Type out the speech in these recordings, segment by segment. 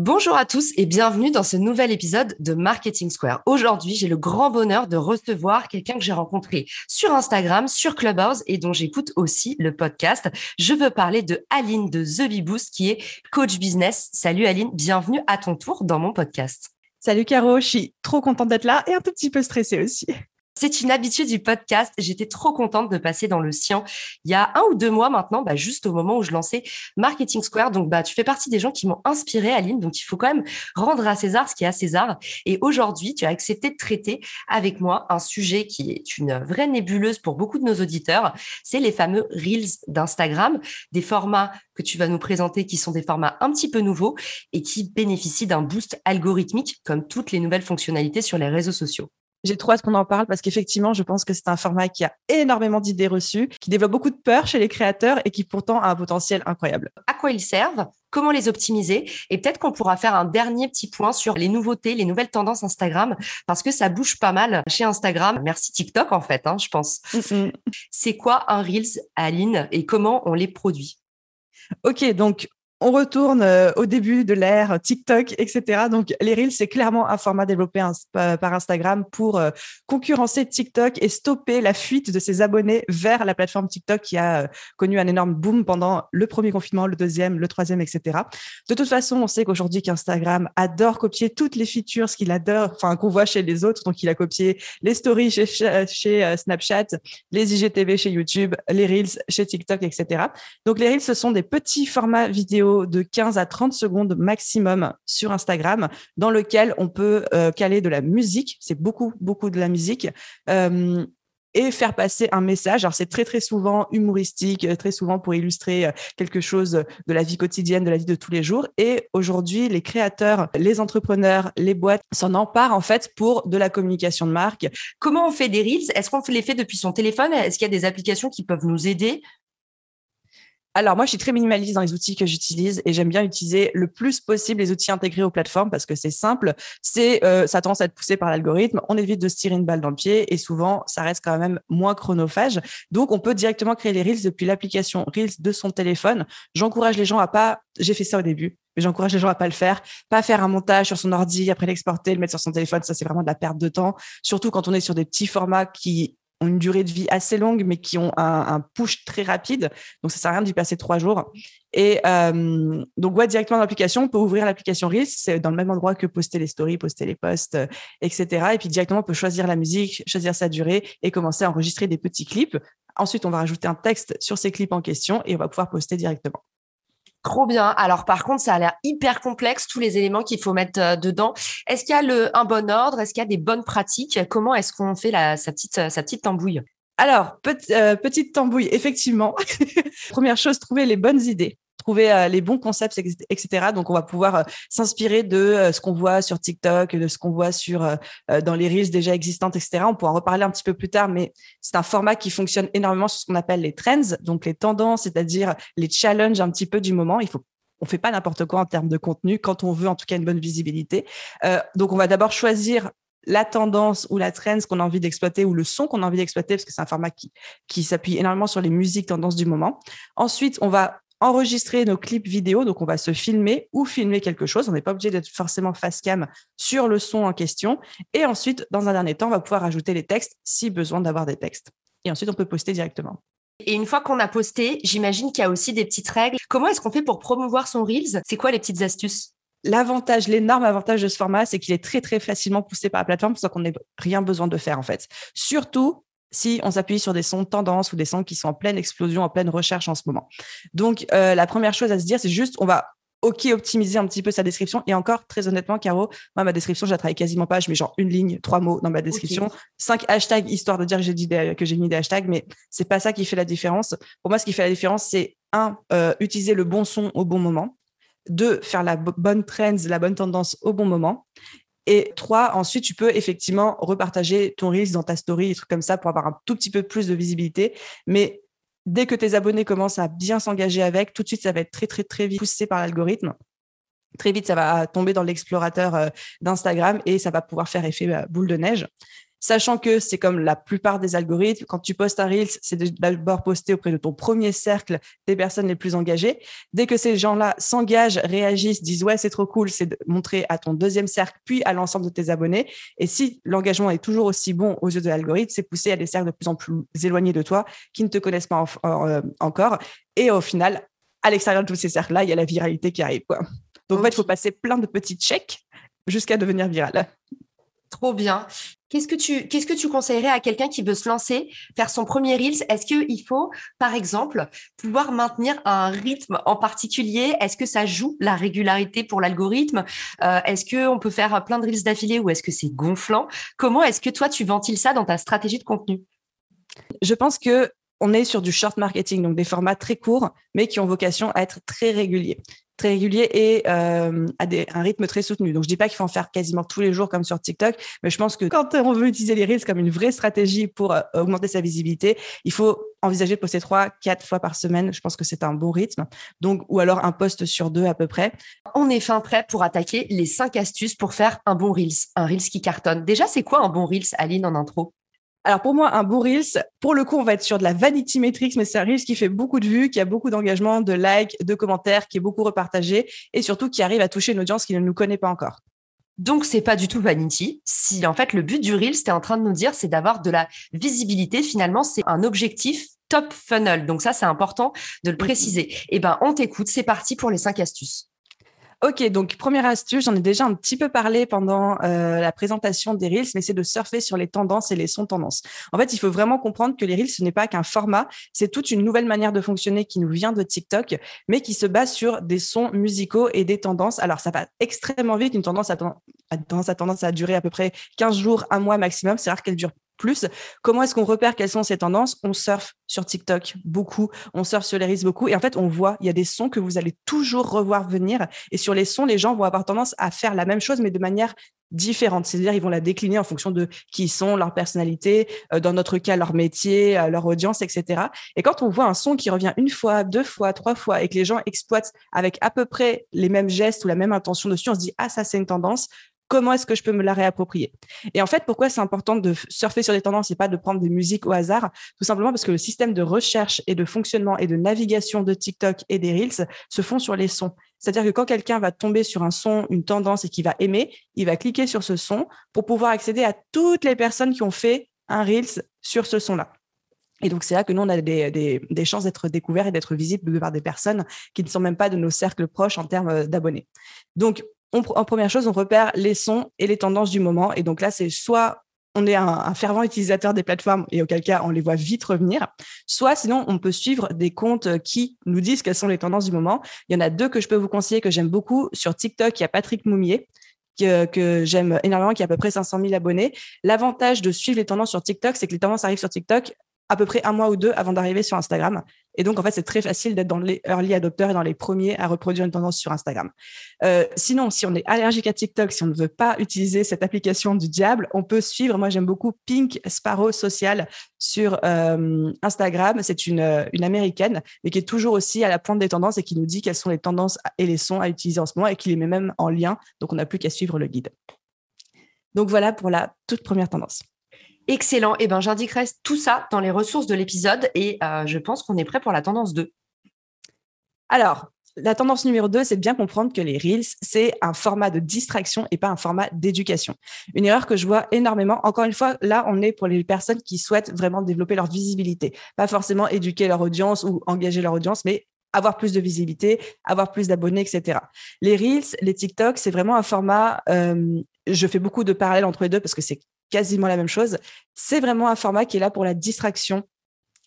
Bonjour à tous et bienvenue dans ce nouvel épisode de Marketing Square. Aujourd'hui, j'ai le grand bonheur de recevoir quelqu'un que j'ai rencontré sur Instagram, sur Clubhouse et dont j'écoute aussi le podcast. Je veux parler de Aline de The Beboost qui est coach business. Salut Aline, bienvenue à ton tour dans mon podcast. Salut Caro, je suis trop contente d'être là et un tout petit peu stressée aussi. C'est une habitude du podcast. J'étais trop contente de passer dans le sien il y a un ou deux mois maintenant, bah, juste au moment où je lançais Marketing Square. Donc, bah, tu fais partie des gens qui m'ont inspiré, Aline. Donc, il faut quand même rendre à César ce qui est à César. Et aujourd'hui, tu as accepté de traiter avec moi un sujet qui est une vraie nébuleuse pour beaucoup de nos auditeurs. C'est les fameux Reels d'Instagram, des formats que tu vas nous présenter qui sont des formats un petit peu nouveaux et qui bénéficient d'un boost algorithmique comme toutes les nouvelles fonctionnalités sur les réseaux sociaux. J'ai trop hâte qu'on en parle parce qu'effectivement, je pense que c'est un format qui a énormément d'idées reçues, qui développe beaucoup de peur chez les créateurs et qui pourtant a un potentiel incroyable. À quoi ils servent? Comment les optimiser? Et peut-être qu'on pourra faire un dernier petit point sur les nouveautés, les nouvelles tendances Instagram, parce que ça bouge pas mal chez Instagram. Merci TikTok en fait, hein, je pense. C'est quoi un Reels, Aline, et comment on les produit? Ok, donc on retourne euh, au début de l'ère TikTok, etc. Donc, les Reels, c'est clairement un format développé par Instagram pour euh, concurrencer TikTok et stopper la fuite de ses abonnés vers la plateforme TikTok qui a euh, connu un énorme boom pendant le premier confinement, le deuxième, le troisième, etc. De toute façon, on sait qu'aujourd'hui qu'Instagram adore copier toutes les features, qu'il adore, enfin qu'on voit chez les autres. Donc, il a copié les stories chez, chez Snapchat, les IGTV chez YouTube, les Reels chez TikTok, etc. Donc, les Reels, ce sont des petits formats vidéo de 15 à 30 secondes maximum sur Instagram dans lequel on peut euh, caler de la musique. C'est beaucoup, beaucoup de la musique. Euh, et faire passer un message. Alors, c'est très, très souvent humoristique, euh, très souvent pour illustrer quelque chose de la vie quotidienne, de la vie de tous les jours. Et aujourd'hui, les créateurs, les entrepreneurs, les boîtes s'en emparent, en fait, pour de la communication de marque. Comment on fait des Reels? Est-ce qu'on les fait depuis son téléphone? Est-ce qu'il y a des applications qui peuvent nous aider? Alors, moi, je suis très minimaliste dans les outils que j'utilise et j'aime bien utiliser le plus possible les outils intégrés aux plateformes parce que c'est simple. C'est, euh, ça tendance à être poussé par l'algorithme. On évite de se tirer une balle dans le pied et souvent, ça reste quand même moins chronophage. Donc, on peut directement créer les Reels depuis l'application Reels de son téléphone. J'encourage les gens à pas, j'ai fait ça au début, mais j'encourage les gens à pas le faire, pas faire un montage sur son ordi, après l'exporter, le mettre sur son téléphone, ça c'est vraiment de la perte de temps, surtout quand on est sur des petits formats qui ont une durée de vie assez longue, mais qui ont un, push très rapide. Donc, ça sert à rien d'y passer trois jours. Et euh, donc, directement dans l'application, on peut ouvrir l'application Reels. C'est dans le même endroit que poster les stories, poster les posts, euh, etc. Et puis, directement, on peut choisir la musique, choisir sa durée et commencer à enregistrer des petits clips. Ensuite, on va rajouter un texte sur ces clips en question et on va pouvoir poster directement. Trop bien. Alors par contre, ça a l'air hyper complexe, tous les éléments qu'il faut mettre euh, dedans. Est-ce qu'il y a un bon ordre? Est-ce qu'il y a des bonnes pratiques? Comment est-ce qu'on fait la, sa, petite, sa petite tambouille? Alors, euh, petite tambouille, effectivement. Première chose, trouver les bonnes idées trouver euh, les bons concepts, etc. Donc, on va pouvoir euh, s'inspirer de euh, ce qu'on voit sur TikTok, de ce qu'on voit sur dans les reels déjà existantes, etc. On pourra en reparler un petit peu plus tard, mais c'est un format qui fonctionne énormément sur ce qu'on appelle les trends, donc les tendances, c'est-à-dire les challenges un petit peu du moment. Il faut on fait pas n'importe quoi en termes de contenu quand on veut en tout cas une bonne visibilité. donc, on va d'abord choisir la tendance ou la trend qu'on a envie d'exploiter ou le son qu'on a envie d'exploiter parce que c'est un format qui, qui s'appuie énormément sur les musiques tendances du moment. Ensuite, on va enregistrer nos clips vidéo. Donc, on va se filmer ou filmer quelque chose. On n'est pas obligé d'être forcément face cam sur le son en question. Et ensuite, dans un dernier temps, on va pouvoir ajouter les textes si besoin d'avoir des textes. Et ensuite, on peut poster directement. Et une fois qu'on a posté, j'imagine qu'il y a aussi des petites règles. Comment est-ce qu'on fait pour promouvoir son Reels? C'est quoi les petites astuces? L'avantage, l'énorme avantage de ce format, c'est qu'il est très, très facilement poussé par la plateforme, sans qu'on n'ait rien besoin de faire, en fait. Surtout si on s'appuie sur des sons de tendance ou des sons qui sont en pleine explosion, en pleine recherche en ce moment. Donc, euh, la première chose à se dire, c'est juste, on va OK, optimiser un petit peu sa description. Et encore, très honnêtement, Caro, moi, ma description, je la travaille quasiment pas. Je mets genre une ligne, trois mots dans ma description, cinq hashtags, histoire de dire que j'ai, dit que j'ai mis des hashtags, mais c'est pas ça qui fait la différence. Pour moi, ce qui fait la différence, c'est un, euh, utiliser le bon son au bon moment. Deux, faire la bonne trends, la bonne tendance au bon moment. Et trois, ensuite, tu peux effectivement repartager ton Reels dans ta story, des trucs comme ça pour avoir un tout petit peu plus de visibilité. Mais dès que tes abonnés commencent à bien s'engager avec, tout de suite, ça va être très, très, très vite poussé par l'algorithme. Très vite, ça va tomber dans l'explorateur euh, d'Instagram et ça va pouvoir faire effet bah, boule de neige sachant que c'est comme la plupart des algorithmes, quand tu postes un Reels, c'est d'abord posté auprès de ton premier cercle des personnes les plus engagées. Dès que ces gens-là s'engagent, réagissent, disent ouais, c'est trop cool, c'est de montrer à ton deuxième cercle, puis à l'ensemble de tes abonnés. Et si l'engagement est toujours aussi bon aux yeux de l'algorithme, c'est poussé à des cercles de plus en plus éloignés de toi, qui ne te connaissent pas euh, encore. Et au final, à l'extérieur de tous ces cercles-là, il y a la viralité qui arrive. Quoi. Donc, en fait, il faut passer plein de petits checks jusqu'à devenir viral. Trop bien. Qu'est-ce que tu conseillerais à quelqu'un qui veut se lancer, faire son premier reels? Est-ce qu'il faut, par exemple, pouvoir maintenir un rythme en particulier? Est-ce que ça joue la régularité pour l'algorithme? Euh, Est-ce que on peut faire plein de reels d'affilée ou est-ce que c'est gonflant? Comment est-ce que toi tu ventiles ça dans ta stratégie de contenu? Je pense que on est sur du short marketing, donc des formats très courts, mais qui ont vocation à être très réguliers très régulier et euh, à des, un rythme très soutenu. Donc, je dis pas qu'il faut en faire quasiment tous les jours comme sur TikTok, mais je pense que quand on veut utiliser les Reels comme une vraie stratégie pour euh, augmenter sa visibilité, il faut envisager de poster trois, quatre fois par semaine. Je pense que c'est un bon rythme. Donc, ou alors un post sur deux à peu près. On est fin prêt pour attaquer les cinq astuces pour faire un bon Reels, un Reels qui cartonne. Déjà, c'est quoi un bon Reels, Aline, en intro? Alors pour moi, un beau Reels, pour le coup, on va être sur de la vanity metrics, mais c'est un Reels qui fait beaucoup de vues, qui a beaucoup d'engagement, de likes, de commentaires, qui est beaucoup repartagé et surtout qui arrive à toucher une audience qui ne nous connaît pas encore. Donc c'est pas du tout vanity. Si en fait le but du Reels, tu en train de nous dire, c'est d'avoir de la visibilité. Finalement, c'est un objectif top funnel. Donc ça, c'est important de le préciser. Eh ben, on t'écoute. C'est parti pour les cinq astuces. Ok, donc première astuce, j'en ai déjà un petit peu parlé pendant euh, la présentation des Reels, mais c'est de surfer sur les tendances et les sons tendances. En fait, il faut vraiment comprendre que les Reels, ce n'est pas qu'un format, c'est toute une nouvelle manière de fonctionner qui nous vient de TikTok, mais qui se base sur des sons musicaux et des tendances. Alors, ça va extrêmement vite, une tendance a, tendance, a tendance à durer à peu près 15 jours, un mois maximum. C'est rare qu'elle dure plus. Comment est-ce qu'on repère quelles sont ces tendances? On surfe sur TikTok beaucoup, on surfe sur les Reels beaucoup, et en fait, on voit, il y a des sons que vous allez toujours revoir venir, et sur les sons, les gens vont avoir tendance à faire la même chose, mais de manière différente. C'est-à-dire, ils vont la décliner en fonction de qui ils sont, leur personnalité, euh, dans notre cas, leur métier, euh, leur audience, etc. Et quand on voit un son qui revient une fois, deux fois, trois fois, et que les gens exploitent avec à peu près les mêmes gestes ou la même intention dessus, on se dit, ah, ça, c'est une tendance comment est-ce que je peux me la réapproprier Et en fait, pourquoi c'est important de surfer sur des tendances et pas de prendre des musiques au hasard? Tout simplement parce que le système de recherche et de fonctionnement et de navigation de TikTok et des Reels se font sur les sons. C'est-à-dire que quand quelqu'un va tomber sur un son, une tendance et qui va aimer, il va cliquer sur ce son pour pouvoir accéder à toutes les personnes qui ont fait un Reels sur ce son-là. Et donc, c'est là que nous, on a des, chances d'être découverts et d'être visibles par des personnes qui ne sont même pas de nos cercles proches en termes d'abonnés. Donc, en première chose, on repère les sons et les tendances du moment. Et donc là, c'est soit on est un, fervent utilisateur des plateformes et auquel cas on les voit vite revenir, soit sinon on peut suivre des comptes qui nous disent quelles sont les tendances du moment. Il y en a deux que je peux vous conseiller que j'aime beaucoup. Sur TikTok, il y a Patrick Moumier. Que, que j'aime énormément, qui a à peu près 500 000 abonnés. L'avantage de suivre les tendances sur TikTok, c'est que les tendances arrivent sur TikTok à peu près un mois ou deux avant d'arriver sur Instagram. Et donc, en fait, c'est très facile d'être dans les early adopters et dans les premiers à reproduire une tendance sur Instagram. Euh, sinon, si on est allergique à TikTok, si on ne veut pas utiliser cette application du diable, on peut suivre, moi j'aime beaucoup Pink Sparrow Social sur euh, Instagram. C'est euh, une américaine, mais qui est toujours aussi à la pointe des tendances et qui nous dit quelles sont les tendances et les sons à utiliser en ce moment et qui les met même en lien. Donc, on n'a plus qu'à suivre le guide. Donc, voilà pour la toute première tendance. Excellent. Eh ben, j'indiquerai tout ça dans les ressources de l'épisode et euh, je pense qu'on est prêt pour la tendance 2. Alors, la tendance numéro 2, c'est de bien comprendre que les Reels, c'est un format de distraction et pas un format d'éducation. Une erreur que je vois énormément. Encore une fois, là, on est pour les personnes qui souhaitent vraiment développer leur visibilité. Pas forcément éduquer leur audience ou engager leur audience, mais avoir plus de visibilité, avoir plus d'abonnés, etc. Les Reels, les TikTok, c'est vraiment un format, euh, je fais beaucoup de parallèles entre les deux parce que c'est quasiment la même chose. C'est vraiment un format qui est là pour la distraction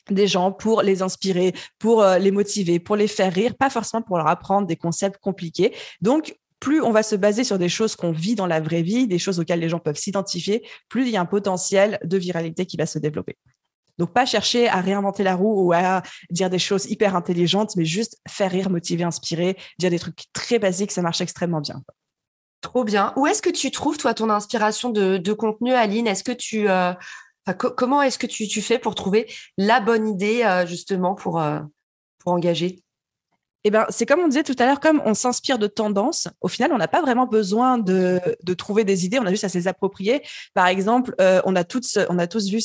des gens pour les inspirer, pour euh, les motiver, pour les faire rire, pas forcément pour leur apprendre des concepts compliqués. Donc, plus on va se baser sur des choses qu'on vit dans la vraie vie, des choses auxquelles les gens peuvent s'identifier, plus il y a un potentiel de viralité qui va se développer. Donc, pas chercher à réinventer la roue ou à dire des choses hyper intelligentes, mais juste faire rire, motiver, inspirer, dire des trucs très basiques, ça marche extrêmement bien. Trop bien. Où est-ce que tu trouves, toi, ton inspiration de, contenu, Aline? Est-ce que tu... Euh, comment est-ce que tu, fais pour trouver la bonne idée, euh, justement, pour, euh, pour engager? Eh ben, c'est comme on disait tout à l'heure, comme on s'inspire de tendances, au final, on n'a pas vraiment besoin de, de, trouver des idées, on a juste à se les approprier. Par exemple, on, a toutes, on a tous vu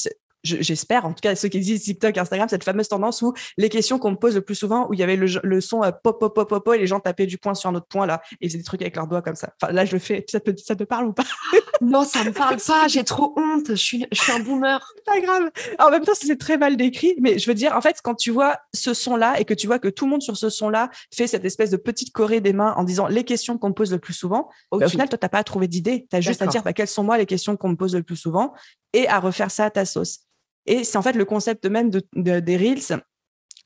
j'espère, en tout cas ceux qui existent TikTok, Instagram, cette fameuse tendance où les questions qu'on me pose le plus souvent, où il y avait le, son euh, pop, pop, pop, pop, et les gens tapaient du poing sur un autre point là, et ils faisaient des trucs avec leurs doigts comme ça. Enfin, là, je le fais. Ça te, ça te parle ou pas? Non, ça me parle pas. J'ai trop honte. Je suis, je suis un boomer. Pas grave. En même temps, c'est très mal décrit, mais je veux dire, en fait, quand tu vois ce son-là et que tu vois que tout le monde sur ce son-là fait cette espèce de petite choré des mains en disant les questions qu'on me pose le plus souvent, bah, au final, toi, t'as pas à trouver d'idée. Tu as juste à dire bah, quelles sont moi les questions qu'on me pose le plus souvent et à refaire ça à ta sauce. Et c'est en fait le concept même de, des Reels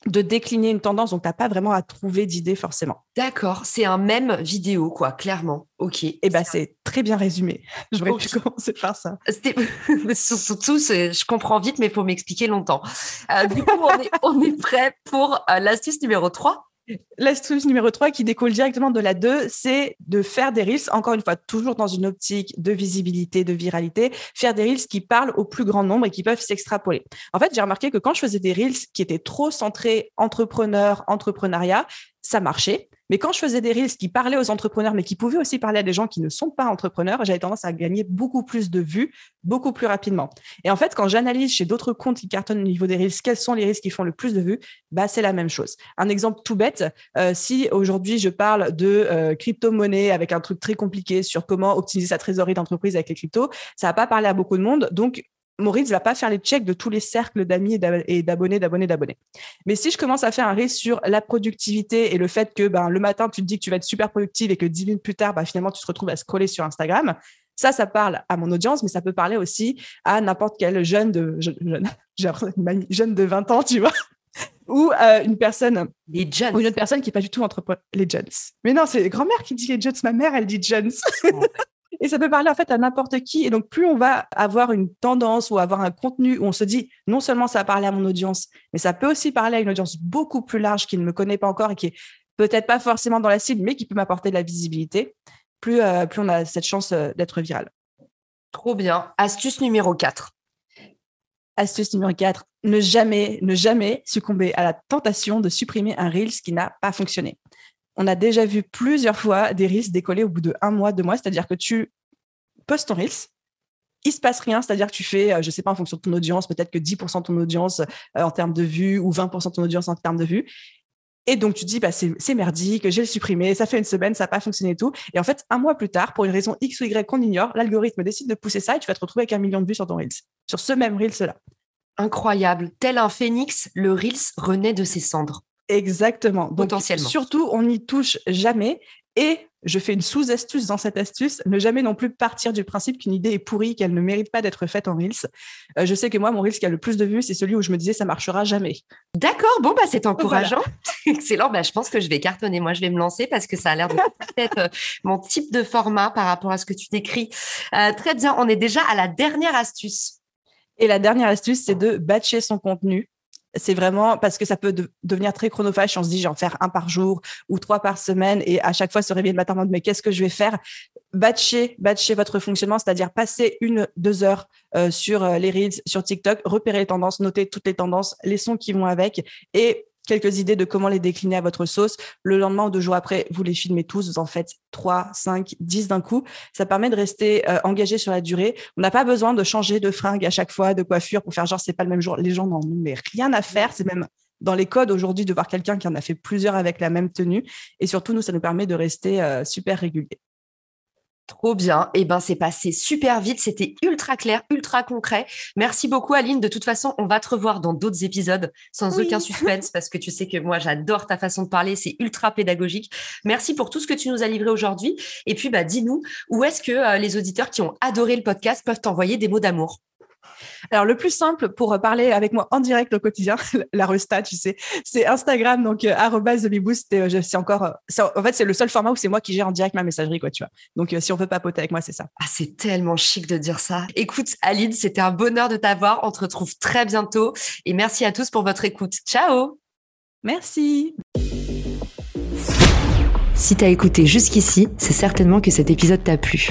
de décliner une tendance, donc tu n'as pas vraiment à trouver d'idées forcément. D'accord, c'est un même vidéo, quoi, clairement. Ok. Et eh ben c'est très bien résumé. J'aurais pu commencer par ça. Surtout, je comprends vite, mais il faut m'expliquer longtemps. Euh, du coup, on est, on est prêt pour euh, l'astuce numéro 3 L'astuce numéro 3 qui découle directement de la 2, c'est de faire des reels, encore une fois, toujours dans une optique de visibilité, de viralité, faire des reels qui parlent au plus grand nombre et qui peuvent s'extrapoler. En fait, j'ai remarqué que quand je faisais des reels qui étaient trop centrés entrepreneur, entrepreneuriat, ça marchait. Mais quand je faisais des reels qui parlaient aux entrepreneurs, mais qui pouvaient aussi parler à des gens qui ne sont pas entrepreneurs, j'avais tendance à gagner beaucoup plus de vues, beaucoup plus rapidement. Et en fait, quand j'analyse chez d'autres comptes qui cartonnent au niveau des reels, quels sont les reels qui font le plus de vues, bah, c'est la même chose. Un exemple tout bête, euh, si aujourd'hui je parle de euh, crypto-monnaie avec un truc très compliqué sur comment optimiser sa trésorerie d'entreprise avec les cryptos, ça va pas parler à beaucoup de monde. Donc, Maurice ne va pas faire les checks de tous les cercles d'amis et d'abonnés, d'abonnés, d'abonnés. Mais si je commence à faire un reel sur la productivité et le fait que ben, le matin, tu te dis que tu vas être super productive et que dix minutes plus tard, ben, finalement, tu te retrouves à scroller sur Instagram, ça, ça parle à mon audience, mais ça peut parler aussi à n'importe quel jeune de, jeune, jeune, de 20 ans, tu vois, ou euh, une personne. Les jeunes. Ou une autre personne qui n'est pas du tout entrepreneur. Les jeunes. Mais non, c'est grand-mère qui dit les jeunes. Ma mère, elle dit jeunes. Et ça peut parler en fait à n'importe qui. Et donc, plus on va avoir une tendance ou avoir un contenu où on se dit, non seulement ça va parler à mon audience, mais ça peut aussi parler à une audience beaucoup plus large qui ne me connaît pas encore et qui est peut-être pas forcément dans la cible, mais qui peut m'apporter de la visibilité, plus, euh, plus on a cette chance euh, d'être viral. Trop bien. Astuce numéro 4. Astuce numéro 4, ne jamais, ne jamais succomber à la tentation de supprimer un Reels qui n'a pas fonctionné on a déjà vu plusieurs fois des Reels décoller au bout de un mois, deux mois. C'est-à-dire que tu postes ton Reels, il se passe rien, c'est-à-dire que tu fais, euh, je sais pas, en fonction de ton audience, peut-être que 10% de ton audience euh, en termes de vues ou 20% de ton audience en termes de vues. Et donc, tu te dis, bah, c'est merdique, j'ai le supprimé, ça fait une semaine, ça n'a pas fonctionné et tout. Et en fait, un mois plus tard, pour une raison X ou Y qu'on ignore, l'algorithme décide de pousser ça et tu vas te retrouver avec un million de vues sur ton Reels, sur ce même Reels-là. Incroyable. Tel un phénix, le Reels renaît de ses cendres. Exactement. Potentiellement. surtout, on n'y touche jamais. Et je fais une sous-astuce dans cette astuce, ne jamais non plus partir du principe qu'une idée est pourrie, qu'elle ne mérite pas d'être faite en Reels. Euh, je sais que moi, mon Reels qui a le plus de vues, c'est celui où je me disais ça marchera jamais. D'accord, bon, bah, c'est encourageant. Excellent, bah, je pense que je vais cartonner. Moi, je vais me lancer parce que ça a l'air de être euh, mon type de format par rapport à ce que tu décris. Euh, très bien, on est déjà à la dernière astuce. Et la dernière astuce, c'est de batcher son contenu c'est vraiment parce que ça peut devenir très chronophage on se dit je vais en faire un par jour ou trois par semaine et à chaque fois se réveiller le matin en mode mais qu'est-ce que je vais faire? Batcher batcher votre fonctionnement c'est-à-dire passer une deux heures euh, sur euh, les reels sur TikTok repérer les tendances noter toutes les tendances les sons qui vont avec et quelques idées de comment les décliner à votre sauce. Le lendemain ou deux jours après, vous les filmez tous, vous en faites 3, 5, 10 d'un coup. Ça permet de rester euh, engagé sur la durée. On n'a pas besoin de changer de fringue à chaque fois, de coiffure pour faire genre c'est pas le même jour. Les gens n'en ont rien à faire. C'est même dans les codes aujourd'hui de voir quelqu'un qui en a fait plusieurs avec la même tenue. Et surtout, nous, ça nous permet de rester euh, super régulier. Trop bien. Eh ben, c'est passé super vite. C'était ultra clair, ultra concret. Merci beaucoup, Aline. De toute façon, on va te revoir dans d'autres épisodes sans aucun suspense parce que tu sais que moi, j'adore ta façon de parler. C'est ultra pédagogique. Merci pour tout ce que tu nous as livré aujourd'hui. Et puis, bah, dis-nous où est-ce que euh, les auditeurs qui ont adoré le podcast peuvent t'envoyer des mots d'amour? Alors, le plus simple pour parler avec moi en direct au quotidien, la resta, tu sais, c'est Instagram, donc euh, @thebeboost. Euh, c'est encore, euh, en fait, c'est le seul format où c'est moi qui gère en direct ma messagerie, quoi, tu vois. Donc, si on veut papoter avec moi, c'est ça. Ah, c'est tellement chic de dire ça. Écoute, Aline, c'était un bonheur de t'avoir. On te retrouve très bientôt. Et merci à tous pour votre écoute. Ciao Merci Si t'as écouté jusqu'ici, c'est certainement que cet épisode t'a plu.